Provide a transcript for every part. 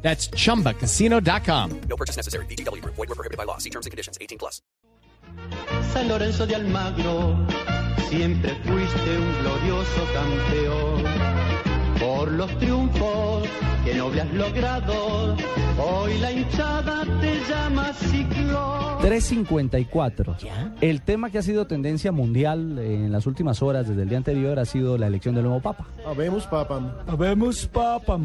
That's chumbacasino.com. No purchase necessary. BGW. Void were prohibited by law. See terms and conditions. 18 plus. San Lorenzo de Almagro, siempre fuiste un glorioso campeón. Por los triunfos que noble has logrado, hoy la hinchada te llama ciclón. 354. El tema que ha sido tendencia mundial en las últimas horas, desde el día anterior, ha sido la elección del nuevo Papa. Habemos, papam. Habemos Papa.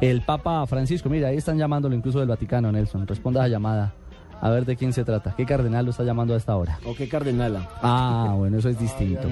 El Papa Francisco, mira, ahí están llamándolo incluso del Vaticano, Nelson. Responda a la llamada. A ver de quién se trata. ¿Qué cardenal lo está llamando a esta hora? ¿O qué cardenala? Ah, bueno, eso es distinto.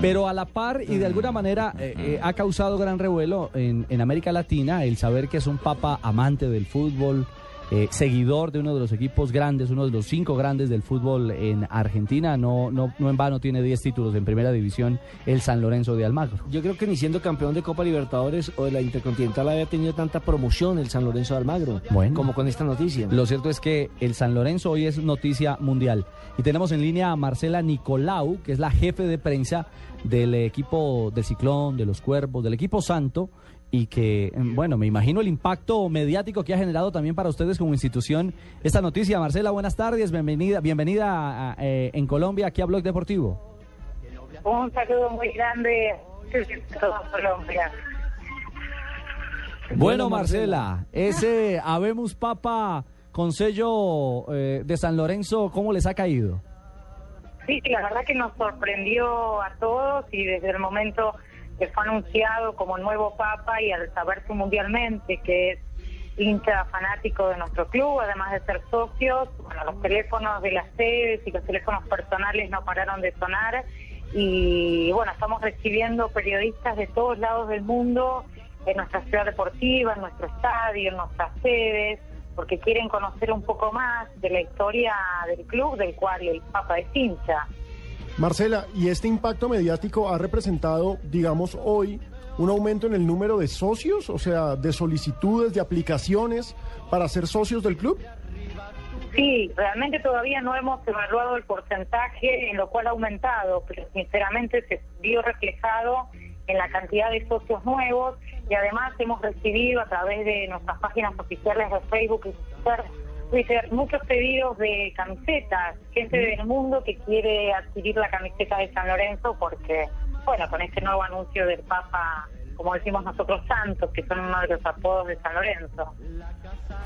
Pero a la par y de alguna manera eh, eh, ha causado gran revuelo en, en América Latina el saber que es un papa amante del fútbol, eh, seguidor de uno de los equipos grandes, uno de los cinco grandes del fútbol en Argentina. No, no, no en vano tiene 10 títulos en primera división el San Lorenzo de Almagro. Yo creo que ni siendo campeón de Copa Libertadores o de la Intercontinental había tenido tanta promoción el San Lorenzo de Almagro Bueno. como con esta noticia. Lo cierto es que el San Lorenzo hoy es noticia mundial. Y tenemos en línea a Marcela Nicolau, que es la jefe de prensa del equipo del Ciclón, de los Cuervos, del equipo Santo, y que, mm, bueno, me imagino el impacto mediático que ha generado también para ustedes como institución esta noticia. Marcela, buenas tardes, bienvenida, bienvenida a- a, eh, en Colombia aquí a Blog Deportivo. Un saludo muy grande a toda Colombia. Bueno, Marcela, ese Habemos Papa con sello eh, de San Lorenzo, ¿cómo les ha caído? Sí, la verdad que nos sorprendió a todos y desde el momento que fue anunciado como nuevo Papa y al saberse mundialmente que es hincha fanático de nuestro club, además de ser socios, bueno, los teléfonos de las sedes y los teléfonos personales no pararon de sonar y bueno, estamos recibiendo periodistas de todos lados del mundo en nuestra ciudad deportiva, en nuestro estadio, en nuestras sedes, porque quieren conocer un poco más de la historia del club del cual el Papa es hincha. Marcela, ¿y este impacto mediático ha representado, digamos, hoy un aumento en el número de socios, o sea, de solicitudes, de aplicaciones para ser socios del club? Sí, realmente todavía no hemos evaluado el porcentaje en lo cual ha aumentado, pero sinceramente se vio reflejado en la cantidad de socios nuevos y además hemos recibido a través de nuestras páginas oficiales de Facebook y Twitter, Twitter muchos pedidos de camisetas, gente del mundo que quiere adquirir la camiseta de San Lorenzo porque, bueno, con este nuevo anuncio del Papa, como decimos nosotros, Santos, que son uno de los apodos de San Lorenzo.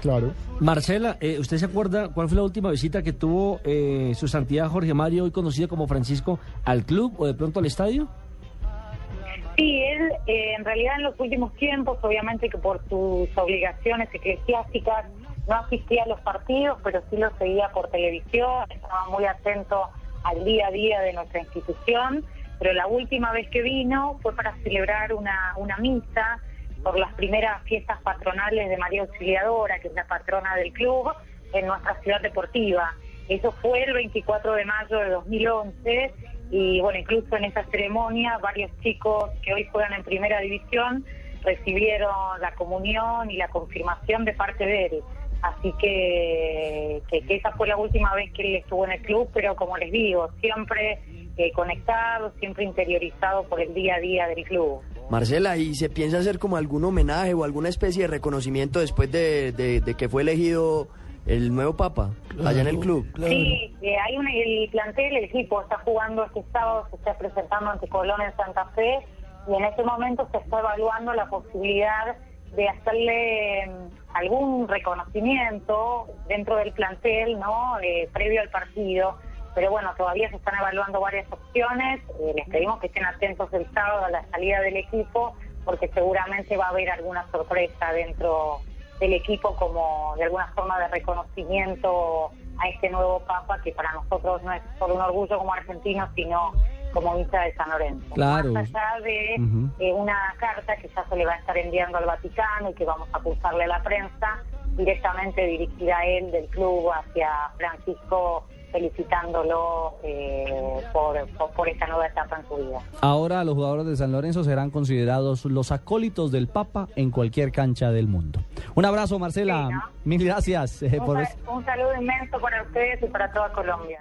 Claro. Marcela, eh, ¿usted se acuerda cuál fue la última visita que tuvo eh, su santidad Jorge Mario, hoy conocido como Francisco, al club o de pronto al estadio? Sí, él eh, en realidad en los últimos tiempos, obviamente que por sus obligaciones eclesiásticas no asistía a los partidos, pero sí los seguía por televisión, estaba muy atento al día a día de nuestra institución, pero la última vez que vino fue para celebrar una, una misa por las primeras fiestas patronales de María Auxiliadora, que es la patrona del club, en nuestra ciudad deportiva. Eso fue el 24 de mayo de 2011 y bueno, incluso en esa ceremonia varios chicos que hoy juegan en primera división recibieron la comunión y la confirmación de parte de él. Así que, que, que esa fue la última vez que él estuvo en el club, pero como les digo, siempre eh, conectado, siempre interiorizado por el día a día del club. Marcela, ¿y se piensa hacer como algún homenaje o alguna especie de reconocimiento después de, de- de que fue elegido el nuevo Papa allá en el club? Sí, eh, hay un, el plantel, el equipo está jugando este sábado, se está presentando ante Colón en Santa Fe y en este momento se está evaluando la posibilidad de hacerle mm, algún reconocimiento dentro del plantel, ¿no? Eh, previo al partido. Pero bueno, todavía se están evaluando varias opciones. Eh, les pedimos que estén atentos el sábado a la salida del equipo porque seguramente va a haber alguna sorpresa dentro del equipo como de alguna forma de reconocimiento a este nuevo Papa que para nosotros no es solo un orgullo como argentinos, sino como hincha de San Lorenzo. Claro. Más allá de eh, una carta que ya se le va a estar enviando al Vaticano y que vamos a cursarle a la prensa, directamente dirigida a él del club hacia Francisco felicitándolo eh, por, por, por esta nueva etapa en su vida. Ahora los jugadores de San Lorenzo serán considerados los acólitos del Papa en cualquier cancha del mundo. Un abrazo, Marcela. Sí, ¿no? Mil gracias eh, Un, por un saludo inmenso para ustedes y para toda Colombia.